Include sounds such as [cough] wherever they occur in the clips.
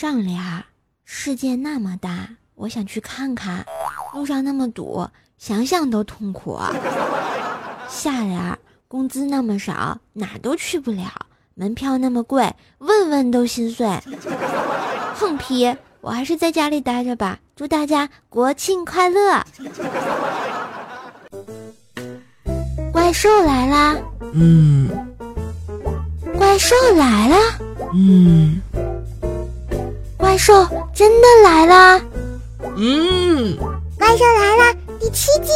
上联儿，世界那么大，我想去看看。路上那么堵，想想都痛苦。下联儿，工资那么少，哪都去不了。门票那么贵，问问都心碎。横批，我还是在家里待着吧。祝大家国庆快乐！怪兽来啦！嗯。怪兽来了！嗯。怪兽真的来啦！嗯。怪兽来了，第七季。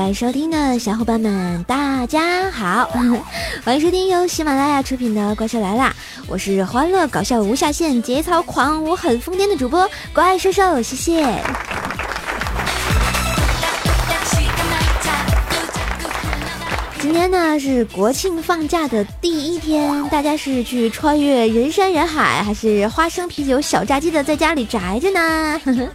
在收听的小伙伴们，大家好，[laughs] 欢迎收听由喜马拉雅出品的《怪兽来啦》，我是欢乐搞笑无下限、节操狂我很疯癫的主播怪兽兽，谢谢。今天呢是国庆放假的第一天，大家是去穿越人山人海，还是花生啤酒小炸鸡的在家里宅着呢？[laughs]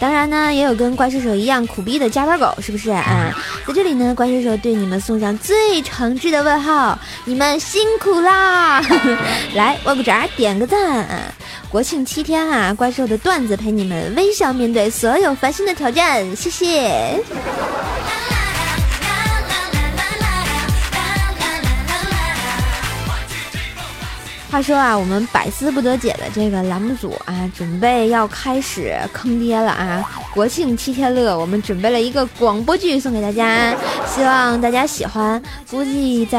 当然呢，也有跟怪兽手一样苦逼的加班狗，是不是啊？在这里呢，怪兽手对你们送上最诚挚的问候，你们辛苦啦！[laughs] 来，握个爪，点个赞。国庆七天啊，怪兽的段子陪你们微笑面对所有烦心的挑战，谢谢。话说啊，我们百思不得解的这个栏目组啊，准备要开始坑爹了啊！国庆七天乐，我们准备了一个广播剧送给大家，希望大家喜欢。估计在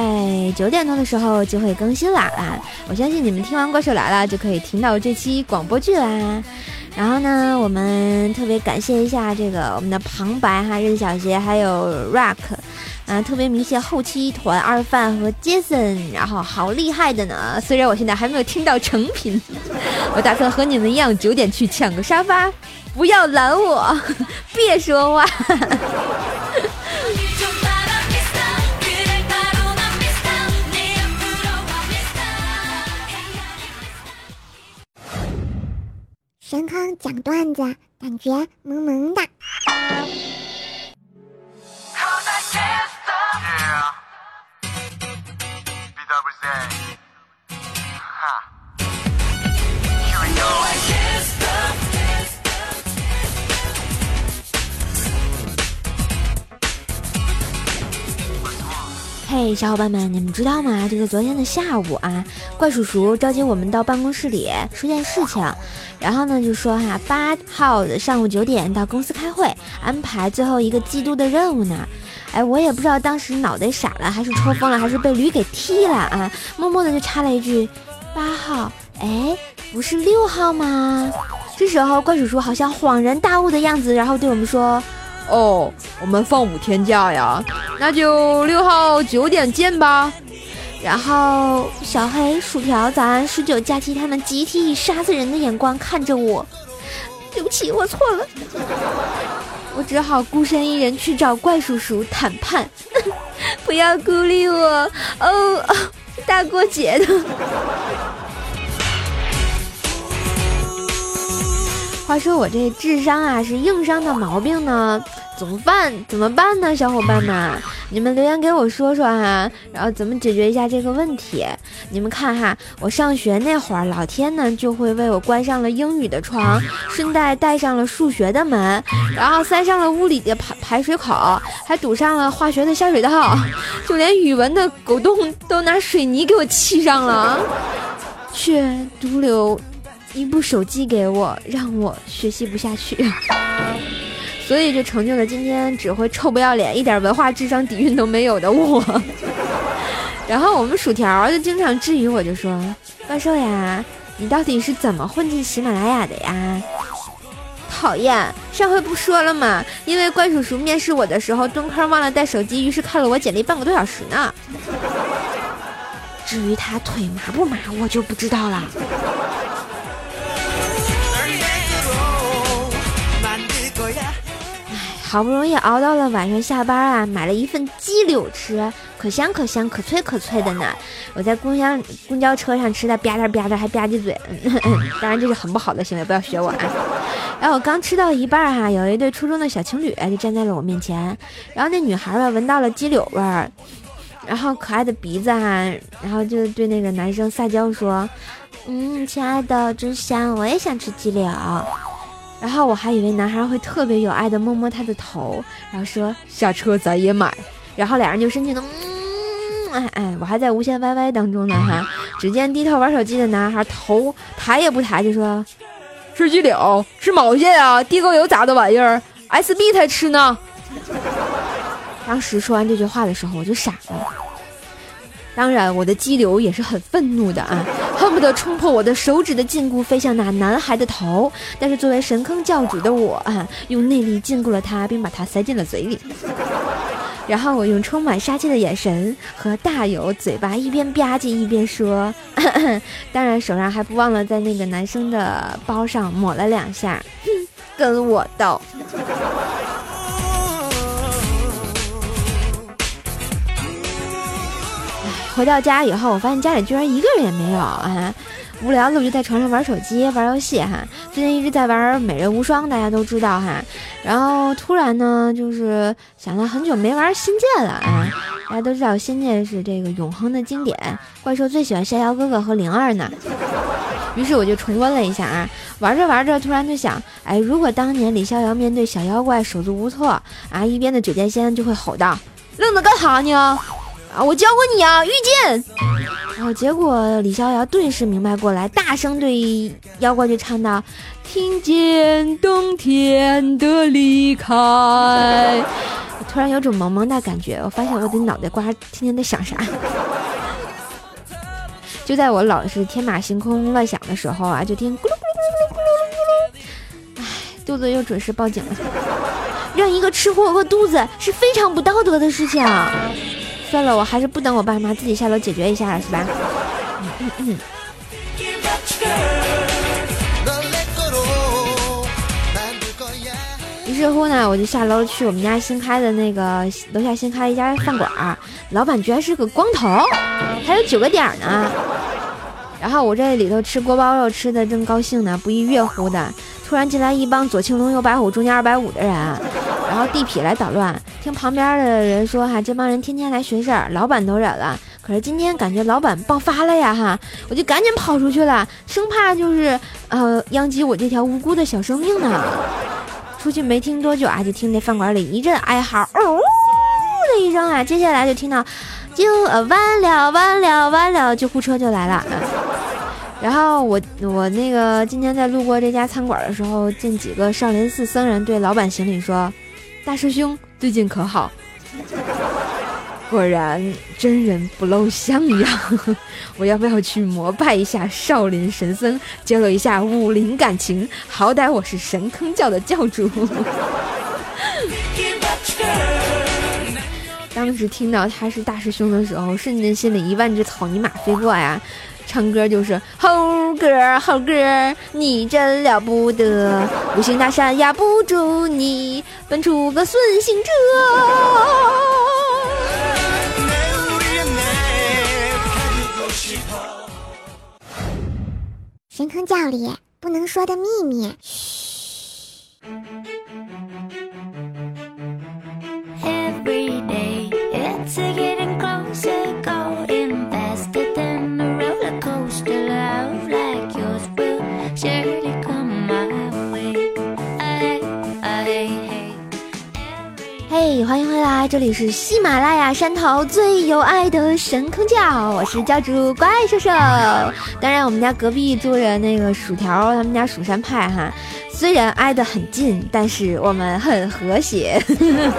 九点多的时候就会更新啦啊！我相信你们听完《怪兽来了》就可以听到这期广播剧啦。然后呢，我们特别感谢一下这个我们的旁白哈，任小杰还有 Rock。啊，特别明显后期团二范和杰森，然后好厉害的呢！虽然我现在还没有听到成品，我打算和你们一样九点去抢个沙发，不要拦我，[laughs] 别说话。神坑讲段子，感觉萌萌的。嘿，小伙伴们，你们知道吗？就在昨天的下午啊，怪叔叔召集我们到办公室里说件事情，然后呢就说哈，八号的上午九点到公司开会，安排最后一个季度的任务呢。哎，我也不知道当时脑袋傻了，还是抽风了，还是被驴给踢了啊？默默的就插了一句八号，哎，不是六号吗？这时候怪叔叔好像恍然大悟的样子，然后对我们说。哦，我们放五天假呀，那就六号九点见吧。然后小黑、薯条、早安、十九、假期，他们集体以杀死人的眼光看着我。对不起，我错了。我只好孤身一人去找怪叔叔谈判。[laughs] 不要孤立我哦哦，[laughs] 大过节的。话说我这智商啊是硬伤的毛病呢，怎么办？怎么办呢？小伙伴们，你们留言给我说说哈，然后怎么解决一下这个问题？你们看哈，我上学那会儿，老天呢就会为我关上了英语的窗，顺带带上了数学的门，然后塞上了物理的排排水口，还堵上了化学的下水道，就连语文的狗洞都拿水泥给我砌上了，却独留。一部手机给我，让我学习不下去，所以就成就了今天只会臭不要脸、一点文化智商底蕴都没有的我。[laughs] 然后我们薯条就经常质疑我，就说：“怪兽呀，你到底是怎么混进喜马拉雅的呀？”讨厌，上回不说了吗？因为怪叔叔面试我的时候蹲坑忘了带手机，于是看了我简历半个多小时呢。[laughs] 至于他腿麻不麻，我就不知道了。好不容易熬到了晚上下班啊，买了一份鸡柳吃，可香可香，可脆可脆的呢。我在公交公交车上吃的，吧嗒吧嗒还吧唧嘴，[laughs] 当然这是很不好的行为，不要学我啊。然后我刚吃到一半哈，有一对初中的小情侣就站在了我面前，然后那女孩吧闻到了鸡柳味儿，然后可爱的鼻子哈，然后就对那个男生撒娇说：“嗯，亲爱的，真香，我也想吃鸡柳。”然后我还以为男孩会特别有爱的摸摸她的头，然后说：“下车咱也买。”然后俩人就深情的，嗯，哎哎，我还在无限 YY 当中呢哈。只见低头玩手机的男孩头抬也不抬就说。吃鸡柳，吃毛线啊！地沟油咋的玩意儿？SB 才吃呢。当时说完这句话的时候，我就傻了。当然，我的激流也是很愤怒的啊，[laughs] 恨不得冲破我的手指的禁锢，飞向那男孩的头。但是作为神坑教主的我啊，用内力禁锢了他，并把他塞进了嘴里。[laughs] 然后我用充满杀气的眼神和大有嘴巴一边吧唧一边说，[laughs] 当然手上还不忘了在那个男生的包上抹了两下，跟我斗。回到家以后，我发现家里居然一个人也没有啊。无聊了，我就在床上玩手机、玩游戏哈。最近一直在玩《美人无双》，大家都知道哈。然后突然呢，就是想到很久没玩《仙剑》了啊。大家都知道《仙剑》是这个永恒的经典，怪兽最喜欢逍遥哥哥和灵儿呢。于是我就重温了一下啊。玩着玩着，突然就想，哎，如果当年李逍遥面对小妖怪手足无措啊，一边的九剑仙就会吼道：“愣着干啥呢？”啊！我教过你啊，遇见。然后结果李逍遥顿时明白过来，大声对妖怪就唱道：“听见冬天的离开。”突然有种萌萌的感觉，我发现我的脑袋瓜天天在想啥。就在我老是天马行空乱想的时候啊，就听咕噜咕噜咕噜咕噜咕噜咕噜。唉，肚子又准时报警了。让一个吃货饿肚子是非常不道德的事情。算了，我还是不等我爸妈自己下楼解决一下了，是吧？于是乎呢，我就下楼去我们家新开的那个楼下新开一家饭馆儿，老板居然是个光头，还有九个点呢。然后我这里头吃锅包肉吃的正高兴呢，不亦乐乎的，突然进来一帮左青龙右白虎中间二百五的人。后地痞来捣乱，听旁边的人说哈，这帮人天天来寻事儿，老板都忍了，可是今天感觉老板爆发了呀哈，我就赶紧跑出去了，生怕就是呃殃及我这条无辜的小生命呢。出去没听多久啊，就听那饭馆里一阵哀嚎，呜的一声啊，接下来就听到就呃完了完了完了，救护车就来了。然后我我那个今天在路过这家餐馆的时候，见几个少林寺僧人对老板行礼说。大师兄最近可好？[laughs] 果然真人不露相呀！[laughs] 我要不要去膜拜一下少林神僧，交流一下武林感情？好歹我是神坑教的教主。[laughs] 当时听到他是大师兄的时候，瞬间心里一万只草泥马飞过呀！唱歌就是猴哥，猴哥，你真了不得，五行大山压不住你，奔出个顺行者。神坑教里不能说的秘密。嘿欢迎回来，这里是喜马拉雅山头最有爱的神坑教，我是教主怪兽兽。当然，我们家隔壁住着那个薯条，他们家蜀山派哈，虽然挨得很近，但是我们很和谐。呵呵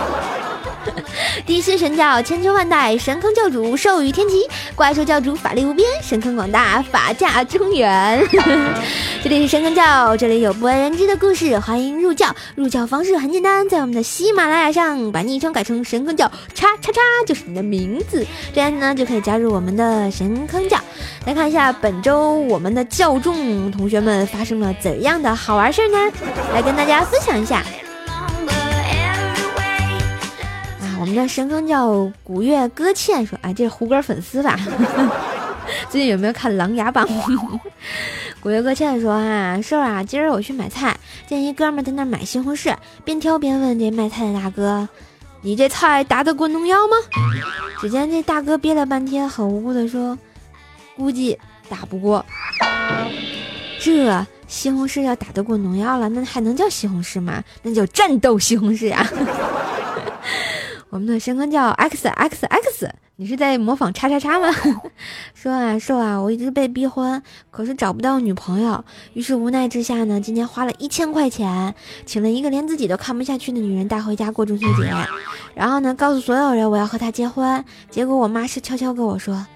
[laughs] 地心神教千秋万代，神坑教主寿与天齐，怪兽教主法力无边，神坑广大，法驾中原。[laughs] 这里是神坑教，这里有不为人知的故事，欢迎入教。入教方式很简单，在我们的喜马拉雅上把昵称改成神坑教叉叉叉，就是你的名字，这样呢就可以加入我们的神坑教。来看一下本周我们的教众同学们发生了怎样的好玩事儿呢？来跟大家分享一下。我们的神坑叫古月搁浅说，哎，这是胡歌粉丝吧？[laughs] 最近有没有看《琅琊榜》？[laughs] 古月搁浅说啊，瘦啊，今儿我去买菜，见一哥们在那买西红柿，边挑边问这卖菜的大哥：“你这菜打得过农药吗？”只见这大哥憋了半天，很无辜的说：“估计打不过。”这西红柿要打得过农药了，那还能叫西红柿吗？那叫战斗西红柿呀！[laughs] 我们的神坑叫 X X X，你是在模仿叉叉叉吗？[laughs] 说啊说啊，我一直被逼婚，可是找不到女朋友，于是无奈之下呢，今天花了一千块钱，请了一个连自己都看不下去的女人带回家过中秋节，然后呢，告诉所有人我要和她结婚，结果我妈是悄悄跟我说，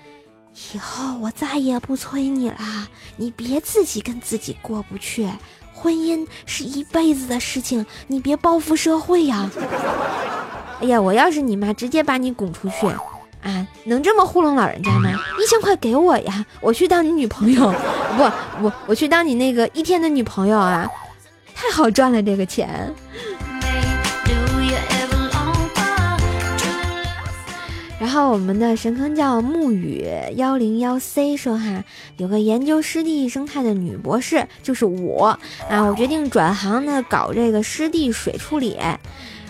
以后我再也不催你了，你别自己跟自己过不去，婚姻是一辈子的事情，你别报复社会呀。哎呀，我要是你妈，直接把你拱出去，啊，能这么糊弄老人家吗？一千块给我呀，我去当你女朋友，不，我我去当你那个一天的女朋友啊，太好赚了这个钱。然后我们的神坑叫木雨幺零幺 C 说哈，有个研究湿地生态的女博士，就是我啊，我决定转行呢，搞这个湿地水处理。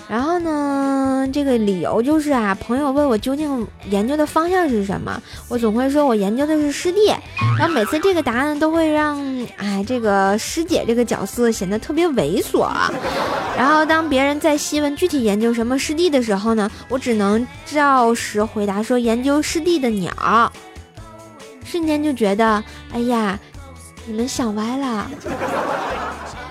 然后呢，这个理由就是啊，朋友问我究竟研究的方向是什么，我总会说我研究的是湿地。然后每次这个答案都会让哎这个师姐这个角色显得特别猥琐。然后当别人在细问具体研究什么湿地的时候呢，我只能照实回答说研究湿地的鸟。瞬间就觉得，哎呀，你们想歪了。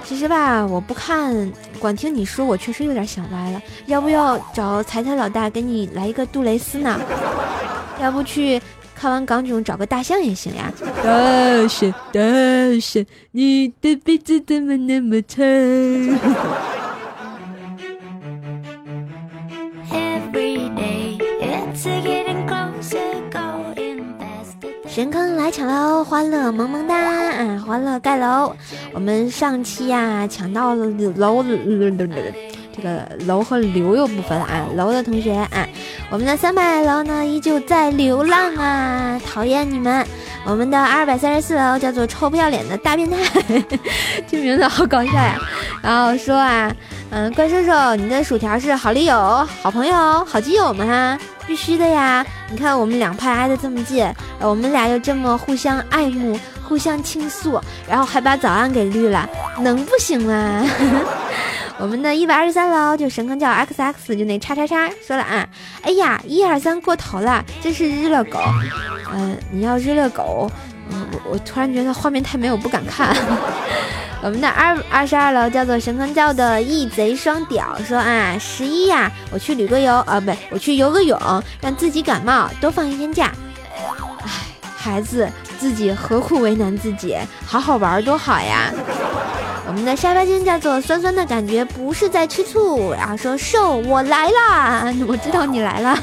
其实吧，我不看，光听你说，我确实有点想歪了。要不要找财财老大给你来一个杜蕾斯呢？要不去看完港囧找个大象也行呀。大象，大象，你的鼻子怎么那么长？神坑来抢喽！欢乐萌萌哒啊！欢乐盖楼！我们上期呀抢到了楼，这个楼和流又不分了啊！楼的同学啊，我们的三百楼呢依旧在流浪啊！讨厌你们！我们的二百三十四楼叫做臭不要脸的大变态，这名字好搞笑呀！然后说啊，嗯，怪兽兽，你的薯条是好丽友、好朋友、好基友吗？哈，必须的呀！你看我们两派挨得这么近，我们俩又这么互相爱慕、互相倾诉，然后还把早安给绿了，能不行吗？[laughs] 我们的一百二十三楼就神坑叫 X X，就那叉叉叉说了啊，哎呀，一二三过头了，真是日了狗。嗯，你要日了狗，嗯，我我突然觉得画面太美，我不敢看。我们的二二十二楼叫做神坑教的义贼双屌说啊，十一呀，我去旅个游啊，不，我去游个泳，让自己感冒，多放一天假。哎，孩子，自己何苦为难自己？好好玩多好呀。我们的沙发君叫做酸酸的感觉，不是在吃醋，然后说瘦，我来啦，[laughs] 我知道你来了。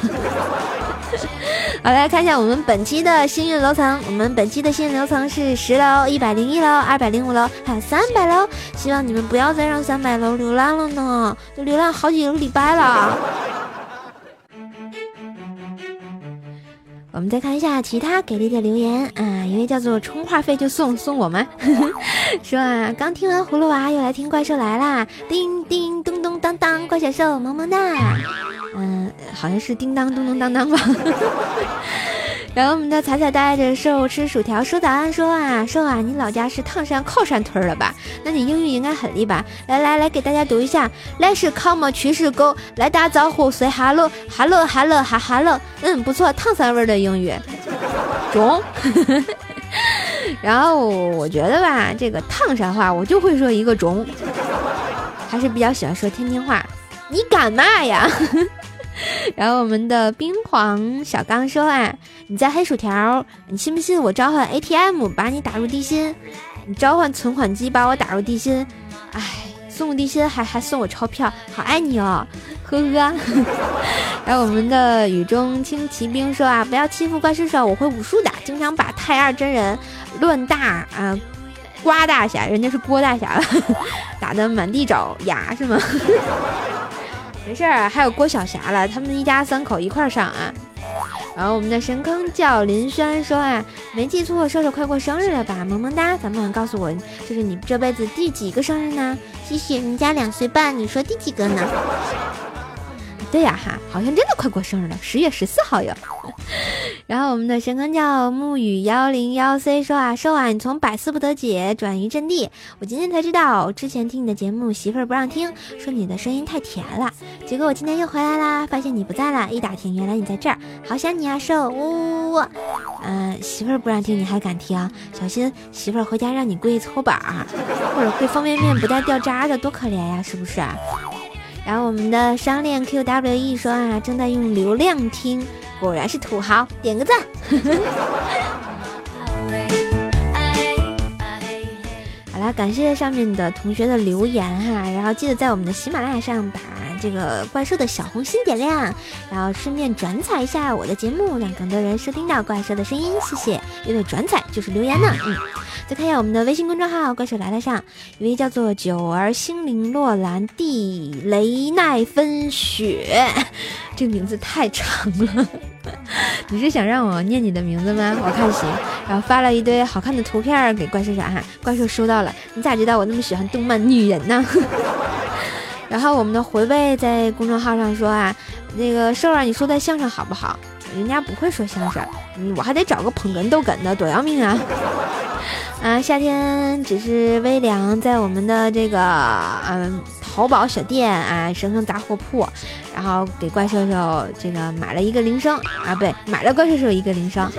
[laughs] 好，来看一下我们本期的幸运楼层。我们本期的幸运楼层是十楼、一百零一楼、二百零五楼，还有三百楼。希望你们不要再让三百楼流浪了呢，都流浪好几个礼拜了。[laughs] 我们再看一下其他给力的留言啊，一位叫做充话费就送送我们，[laughs] 说啊，刚听完葫芦娃又来听怪兽来啦，叮叮咚咚当当，怪小兽萌萌哒，嗯，好像是叮当咚咚当当吧。[laughs] 然后我们的彩彩带着兽吃薯条说早安，说啊说啊，你老家是唐山靠山屯了吧？那你英语应该很厉吧。来来来，给大家读一下，来是 come 去是 go，来打招呼 say hello，hello hello 哈 hello，嗯，不错，唐山味的英语，中。[laughs] 然后我觉得吧，这个唐山话我就会说一个中，还是比较喜欢说天津话。你干嘛呀？[laughs] 然后我们的冰皇小刚说啊，你在黑薯条，你信不信我召唤 ATM 把你打入地心？你召唤存款机把我打入地心？哎，送我地心还还送我钞票，好爱你哦，呵呵。[laughs] 然后我们的雨中轻骑兵说啊，不要欺负怪兽兽，我会武术的，经常把太二真人乱大啊，瓜大侠，人家是郭大侠，[laughs] 打的满地找牙是吗？没事儿，还有郭晓霞了，他们一家三口一块儿上啊。然后我们的神坑叫林轩说啊，没记错，瘦瘦快过生日了吧？萌萌哒，咱们能告诉我，就是你这辈子第几个生日呢？谢谢，人家两岁半，你说第几个呢？对呀哈，好像真的快过生日了，十月十四号哟。[laughs] 然后我们的神坑叫木雨幺零幺 C 说啊，瘦啊，你从百思不得解转移阵地，我今天才知道，之前听你的节目，媳妇儿不让听，说你的声音太甜了。结果我今天又回来啦，发现你不在了，一打听原来你在这儿，好想你啊，瘦呜呜。嗯，媳妇儿不让听你还敢听，小心媳妇儿回家让你跪搓板儿，或者跪方便面不带掉渣的，多可怜呀，是不是？然后我们的商链 QWE 说啊，正在用流量听，果然是土豪，点个赞。[laughs] 好啦，感谢上面的同学的留言哈，然后记得在我们的喜马拉雅上把这个怪兽的小红心点亮，然后顺便转采一下我的节目，让更多人收听到怪兽的声音，谢谢。因为转采就是留言呢，嗯。看一下我们的微信公众号“怪兽来了”上，一位叫做“九儿心灵洛兰地雷奈芬雪”，[laughs] 这个名字太长了。[laughs] 你是想让我念你的名字吗？我看行。然后发了一堆好看的图片给怪兽啥哈，怪兽收到了。你咋知道我那么喜欢动漫女人呢？[laughs] 然后我们的回味在公众号上说啊，那个瘦儿，你说的相声好不好？人家不会说相声，我还得找个捧哏逗哏的，多要命啊！啊，夏天只是微凉，在我们的这个嗯淘宝小店啊，神坑杂货铺，然后给怪兽兽这个买了一个铃声啊，不对，买了怪兽兽一个铃声，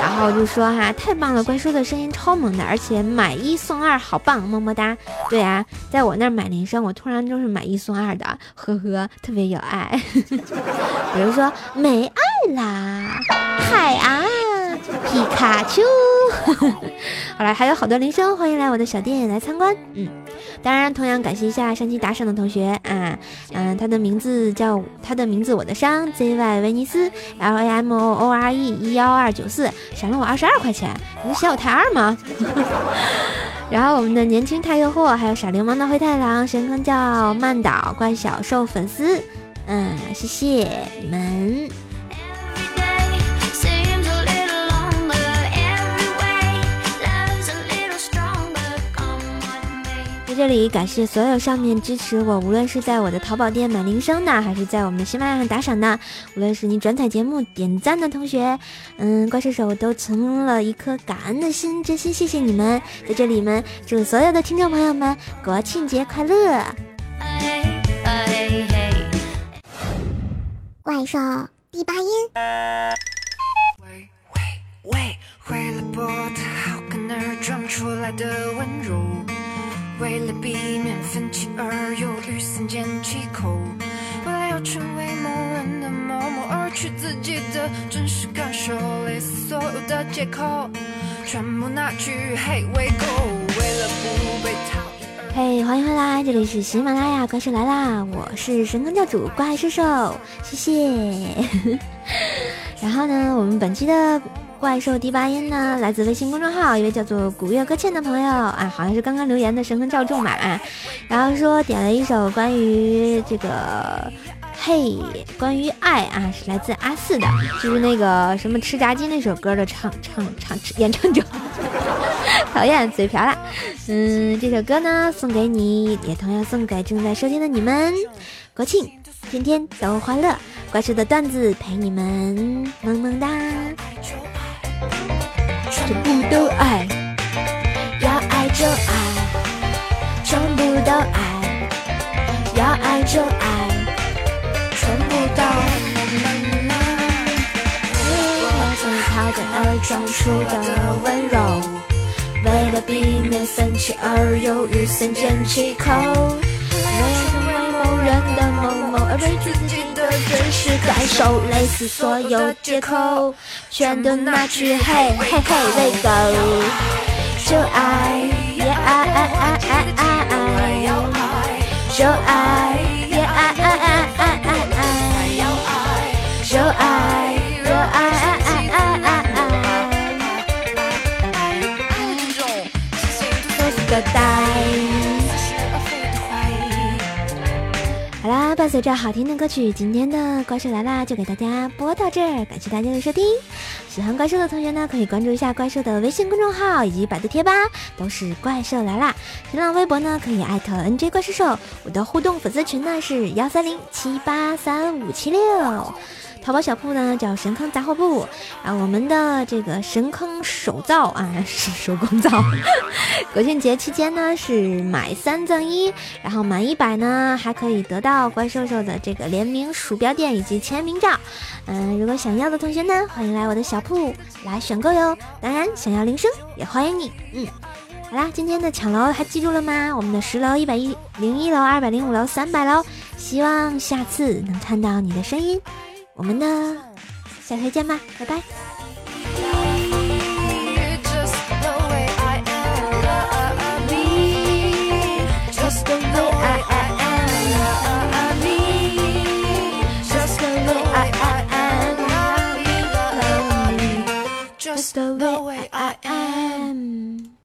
然后就说哈，太棒了，怪兽的声音超萌的，而且买一送二，好棒，么么哒。对啊，在我那儿买铃声，我突然就是买一送二的，呵呵，特别有爱。[laughs] 比如说没爱啦，海啊，皮卡丘。[laughs] 好了，还有好多铃声，欢迎来我的小店来参观。嗯，当然，同样感谢一下上期打赏的同学啊，嗯，他的名字叫他的名字我的伤 Z Y 威尼斯 L A M O O R E 一幺二九四，赏了我二十二块钱，你嫌我太二吗？[laughs] 然后我们的年轻太诱惑，还有傻流氓的灰太狼，神坑叫曼岛怪小兽粉丝，嗯，谢谢你们。这里感谢所有上面支持我，无论是在我的淘宝店买铃声的，还是在我们的喜马拉雅上打赏的，无论是你转采节目点赞的同学，嗯，怪兽手都存了一颗感恩的心，真心谢谢你们！在这里们祝所有的听众朋友们国庆节快乐！怪兽第八音。喂喂喂，为了博得好感而装出来的温柔。为了避免分歧而犹豫，三缄其口；为了要成为某人的某某而去自己的真实感受，类似所有的借口全部拿去嘿喂狗。为了不被讨厌而嘿，欢迎回来，这里是喜马拉雅怪兽来啦，我是神坑教主怪兽兽，谢谢。[laughs] 然后呢，我们本期的。怪兽第八音呢，来自微信公众号一位叫做古月搁浅的朋友啊，好像是刚刚留言的。神坑赵仲吧啊，然后说点了一首关于这个嘿，关于爱啊，是来自阿四的，就是那个什么吃炸鸡那首歌的唱唱唱演唱者，讨厌嘴瓢了，嗯，这首歌呢送给你，也同样送给正在收听的你们，国庆天天都欢乐，怪兽的段子陪你们。萌萌哒。全部都爱，要爱就爱，全部都爱，要爱就爱，全部都。我从他的而装出的温柔，为了避免生气而犹豫，三缄其口。为了成为某人的某某而委屈自己真实感受，类似所有借口。全都拿去嘿嘿嘿喂狗，就爱也爱爱爱爱爱爱，就爱也爱爱爱爱爱爱，就爱随着好听的歌曲，今天的怪兽来啦就给大家播到这儿，感谢大家的收听。喜欢怪兽的同学呢，可以关注一下怪兽的微信公众号以及百度贴吧，都是怪兽来啦。新浪微博呢，可以艾特 NJ 怪兽兽，我的互动粉丝群呢是幺三零七八三五七六。淘宝小铺呢叫神坑杂货铺，然后我们的这个神坑手造啊是 [laughs] 手工皂，[laughs] 国庆节期间呢是买三赠一，然后满一百呢还可以得到怪兽兽的这个联名鼠标垫以及签名照。嗯，如果想要的同学呢，欢迎来我的小铺来选购哟。当然，想要铃声也欢迎你。嗯，好啦，今天的抢楼还记住了吗？我们的十楼、一百一零一楼、二百零五楼、三百楼，希望下次能看到你的声音。我们呢，下回见吧，拜拜。